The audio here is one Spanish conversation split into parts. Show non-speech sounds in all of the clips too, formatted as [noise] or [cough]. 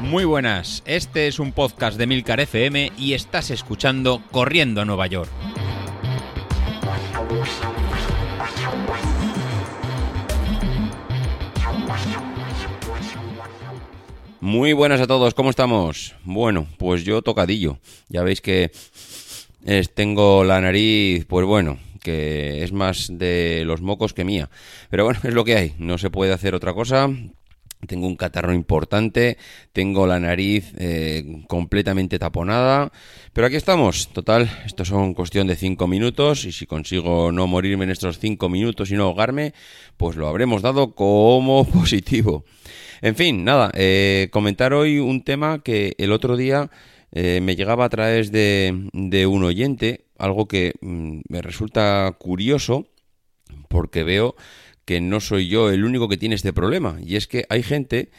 Muy buenas, este es un podcast de Milcar FM y estás escuchando Corriendo a Nueva York. Muy buenas a todos, ¿cómo estamos? Bueno, pues yo tocadillo. Ya veis que tengo la nariz, pues bueno, que es más de los mocos que mía. Pero bueno, es lo que hay, no se puede hacer otra cosa. Tengo un catarro importante, tengo la nariz eh, completamente taponada, pero aquí estamos. Total, esto son cuestión de cinco minutos y si consigo no morirme en estos cinco minutos y no ahogarme, pues lo habremos dado como [laughs] positivo. En fin, nada, eh, comentar hoy un tema que el otro día eh, me llegaba a través de, de un oyente, algo que mm, me resulta curioso porque veo que no soy yo el único que tiene este problema. Y es que hay gente,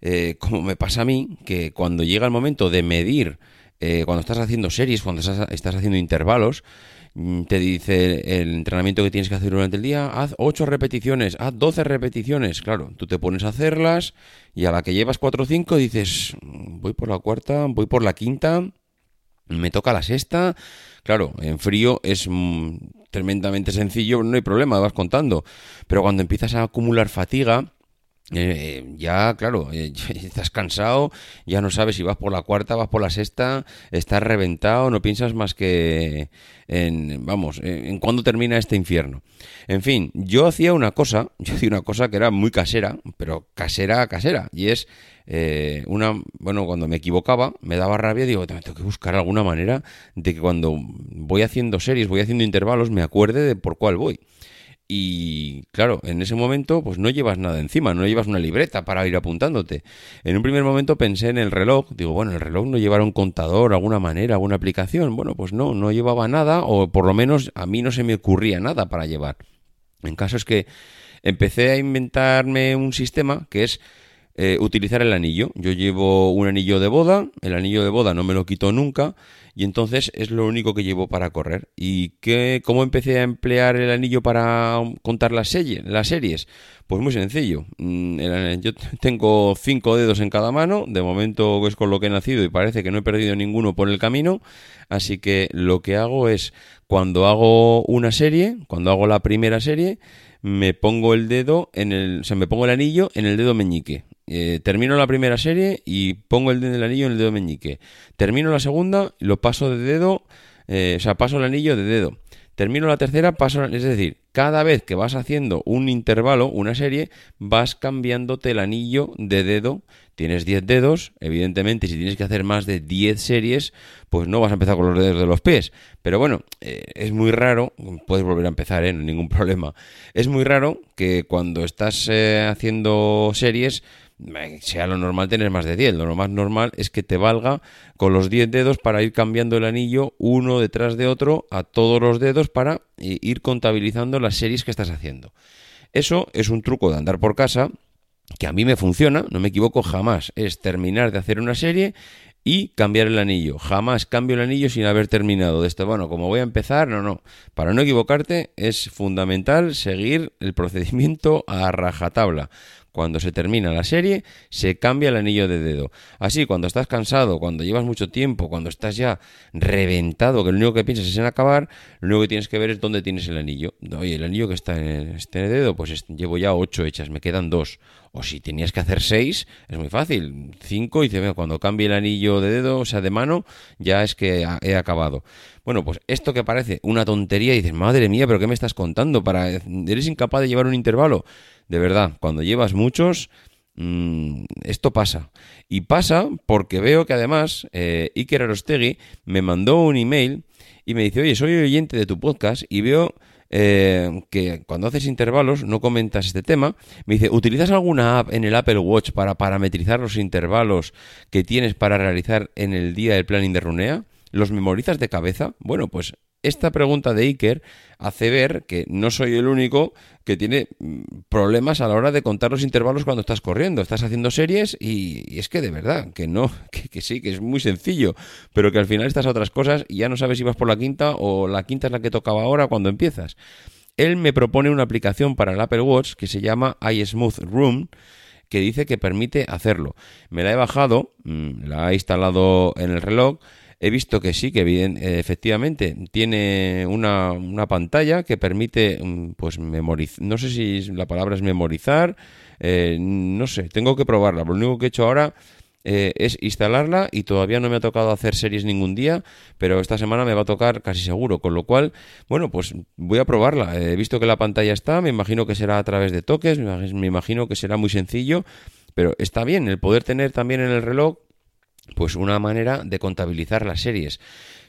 eh, como me pasa a mí, que cuando llega el momento de medir, eh, cuando estás haciendo series, cuando estás, haciendo intervalos, mm, te dice el entrenamiento que tienes que hacer durante el día, haz 8 repeticiones, haz 12 repeticiones. Claro, tú te pones a hacerlas y a la que llevas 4 o 5 dices, mm, voy por la cuarta, voy por la quinta, me toca la sexta. Claro, en frío es mm, tremendamente sencillo, no hay problema, vas contando. Pero cuando empiezas a acumular fatiga, eh, ya, claro, eh, [laughs] estás cansado, ya no sabes si vas por la cuarta, vas por la sexta, estás reventado, no piensas más que en, vamos, en, cuándo termina este infierno. En fin, yo hacía una cosa, [laughs] yo hacía una cosa que era muy casera, pero casera, casera, y es eh, una, bueno, cuando me equivocaba, me daba rabia, digo, tengo que buscar alguna manera de que cuando voy haciendo series, voy haciendo intervalos, me acuerde de por cuál voy. Y claro, en ese momento pues no llevas nada encima, no llevas una libreta para ir apuntándote. En un primer momento pensé en el reloj, digo, bueno, el reloj no llevará un contador, alguna manera, alguna aplicación. Bueno, pues no, no llevaba nada o por lo menos a mí no se me ocurría nada para llevar. En caso es que empecé a inventarme un sistema que es eh, utilizar el anillo. Yo llevo un anillo de boda, el anillo de boda no me lo quito nunca y entonces es lo único que llevo para correr. ¿Y qué, cómo empecé a emplear el anillo para contar las, las series? Pues muy sencillo. Mm, yo [laughs] tengo cinco dedos en cada mano, de momento es con lo que he nacido y parece que no he perdido ninguno por el camino, así que lo que hago es cuando hago una serie, cuando hago la primera serie, me pongo el dedo en el, o sea, me pongo el anillo en el dedo meñique. Eh, termino la primera serie y pongo el dedo del anillo en el dedo meñique. Termino la segunda y lo paso de dedo, eh, o sea, paso el anillo de dedo. Termino la tercera, paso, es decir, cada vez que vas haciendo un intervalo, una serie, vas cambiándote el anillo de dedo. Tienes 10 dedos, evidentemente, si tienes que hacer más de 10 series, pues no vas a empezar con los dedos de los pies. Pero bueno, eh, es muy raro, puedes volver a empezar, ¿eh? no hay ningún [laughs] problema. Es muy raro que cuando estás haciendo series, sea lo normal tener más de 10. Lo más normal es que te valga con los 10 dedos para ir cambiando el anillo uno detrás de otro a todos los dedos para ir contabilizando las series que estás haciendo. Eso es un truco de andar por casa que a mí me funciona, no me equivoco jamás. Es terminar de hacer una serie y cambiar el anillo. Jamás cambio el anillo sin haber terminado de esto. Bueno, como voy a empezar, no, no. Para no equivocarte es fundamental seguir el procedimiento a rajatabla. Cuando se termina la serie, se cambia el anillo de dedo. Así, cuando estás cansado, cuando llevas mucho tiempo, cuando estás ya reventado, que lo único que piensas es en acabar, lo único que tienes que ver es dónde tienes el anillo. Oye, el anillo que está en este dedo, pues llevo ya ocho hechas, me quedan dos. O si tenías que hacer seis, es muy fácil. Cinco y dice, cuando cambie el anillo de dedo, o sea, de mano, ya es que he acabado. Bueno, pues esto que parece una tontería, dices, madre mía, pero ¿qué me estás contando? Para, ¿Eres incapaz de llevar un intervalo? De verdad, cuando llevas muchos, mm, esto pasa. Y pasa porque veo que además eh, Iker Arostegui me mandó un email y me dice, oye, soy oyente de tu podcast y veo eh, que cuando haces intervalos no comentas este tema. Me dice, ¿utilizas alguna app en el Apple Watch para parametrizar los intervalos que tienes para realizar en el día del planning de Runea? ¿Los memorizas de cabeza? Bueno, pues esta pregunta de Iker hace ver que no soy el único que tiene mm, problemas a la hora de contar los intervalos cuando estás corriendo. Estás haciendo series y, es que de verdad, que no, [laughs] que, sí, que es muy sencillo, pero que al final estás a otras cosas y ya no sabes si vas por la quinta o la quinta es la que tocaba ahora cuando empiezas. Él me propone una aplicación para el Apple Watch que se llama iSmooth Room que dice que permite hacerlo. Me la he bajado, mm, la he instalado en el reloj. He visto que sí, que efectivamente tiene una, pantalla que permite, mm, pues, memorizar. No sé si la palabra es memorizar, eh, no sé, tengo que probarla. Lo único que he hecho ahora eh, es instalarla y todavía no me ha tocado hacer series ningún día, pero esta semana me va a tocar casi seguro, con lo cual, bueno, pues voy a probarla. He visto que la pantalla está, me imagino que será a través de toques, me imagino que será muy sencillo, pero está bien el poder tener también en el reloj pues una manera de contabilizar las series.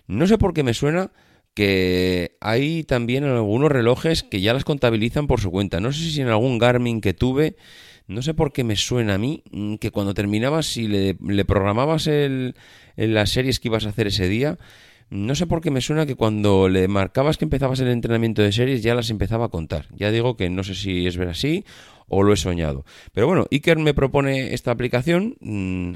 No sé por qué me suena que hay también algunos relojes que ya las contabilizan por su cuenta. No sé si en algún Garmin que tuve no sé por qué me suena a mí mm, que cuando terminabas, si le, programabas el, las series que ibas a hacer ese día, no sé por qué me suena que cuando le marcabas que empezabas el entrenamiento de series ya las empezaba a contar. Ya digo que no sé si es ver así o lo he soñado. Pero bueno, Iker me propone esta aplicación, mmm,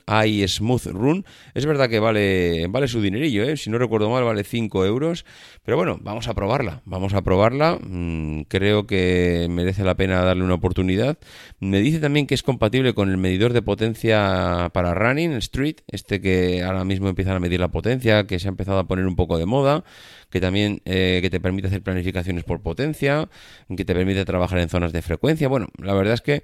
Smooth Run. Es verdad que vale, vale su dinerillo, ¿eh? si no recuerdo mal, vale 5 euros. Pero bueno, vamos a probarla, vamos a probarla. Mm, creo que merece la pena darle una oportunidad. Me dice también que es compatible con el medidor de potencia para running, street, este que ahora mismo empiezan a medir la potencia, que se ha empezado a poner un poco de moda que también eh, que te permite hacer planificaciones por potencia, que te permite trabajar en zonas de frecuencia. Bueno, la verdad es que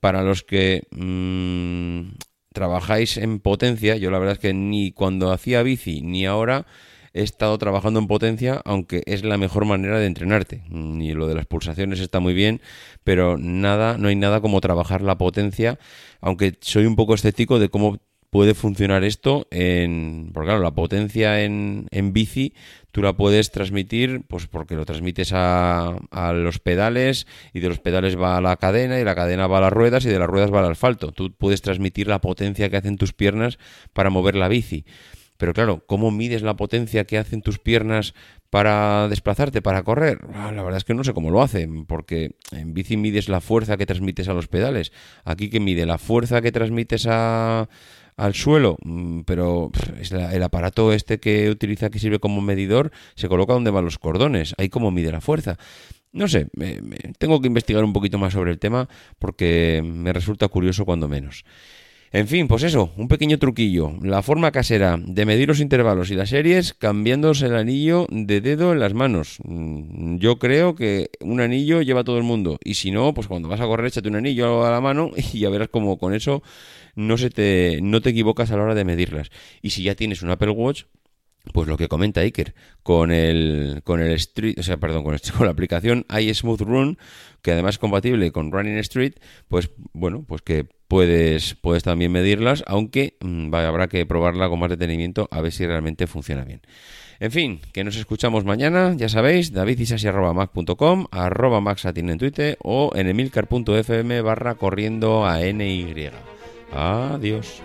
para los que mm, trabajáis en potencia, yo la verdad es que ni cuando hacía bici ni ahora he estado trabajando en potencia, aunque es la mejor manera de entrenarte. Ni lo de las pulsaciones está muy bien, pero nada, no hay nada como trabajar la potencia, aunque soy un poco escéptico de cómo puede funcionar esto en... Porque claro, la potencia en, en bici tú la puedes transmitir, pues porque lo transmites a, a, los pedales y de los pedales va a la cadena y la cadena va a las ruedas y de las ruedas va al asfalto. Tú puedes transmitir la potencia que hacen tus piernas para mover la bici. Pero claro, ¿cómo mides la potencia que hacen tus piernas para desplazarte, para correr? Ah, la verdad es que no sé cómo lo hacen, porque en bici mides la fuerza que transmites a los pedales. Aquí que mide la fuerza que transmites a al suelo, mm, pero el aparato este que utiliza que sirve como medidor se coloca donde van los cordones, ahí como mide la fuerza. No sé, tengo que investigar un poquito más sobre el tema porque me resulta curioso cuando menos. En fin, pues eso, un pequeño truquillo. La forma casera de medir los intervalos y las series cambiándose el anillo de dedo en las manos. Mm, yo creo que un anillo lleva todo el mundo. Y si no, pues cuando vas a correr, échate un anillo a la mano [laughs] y ya verás como con eso no, se te, no te equivocas a la hora de medirlas. Y si ya tienes un Apple Watch, pues lo que comenta Iker, con el, con el Street, o sea, perdón, con, [laughs] con la aplicación iSmooth Run, que además es compatible con Running Street, pues bueno, pues que puedes, puedes también medirlas, aunque mm, habrá que probarla con más detenimiento a ver si realmente funciona bien. En fin, que nos escuchamos mañana, ya sabéis, davidisasi.mac.com, arroba maxatin en Twitter o en emilcar.fm barra corriendo a NY. Adiós.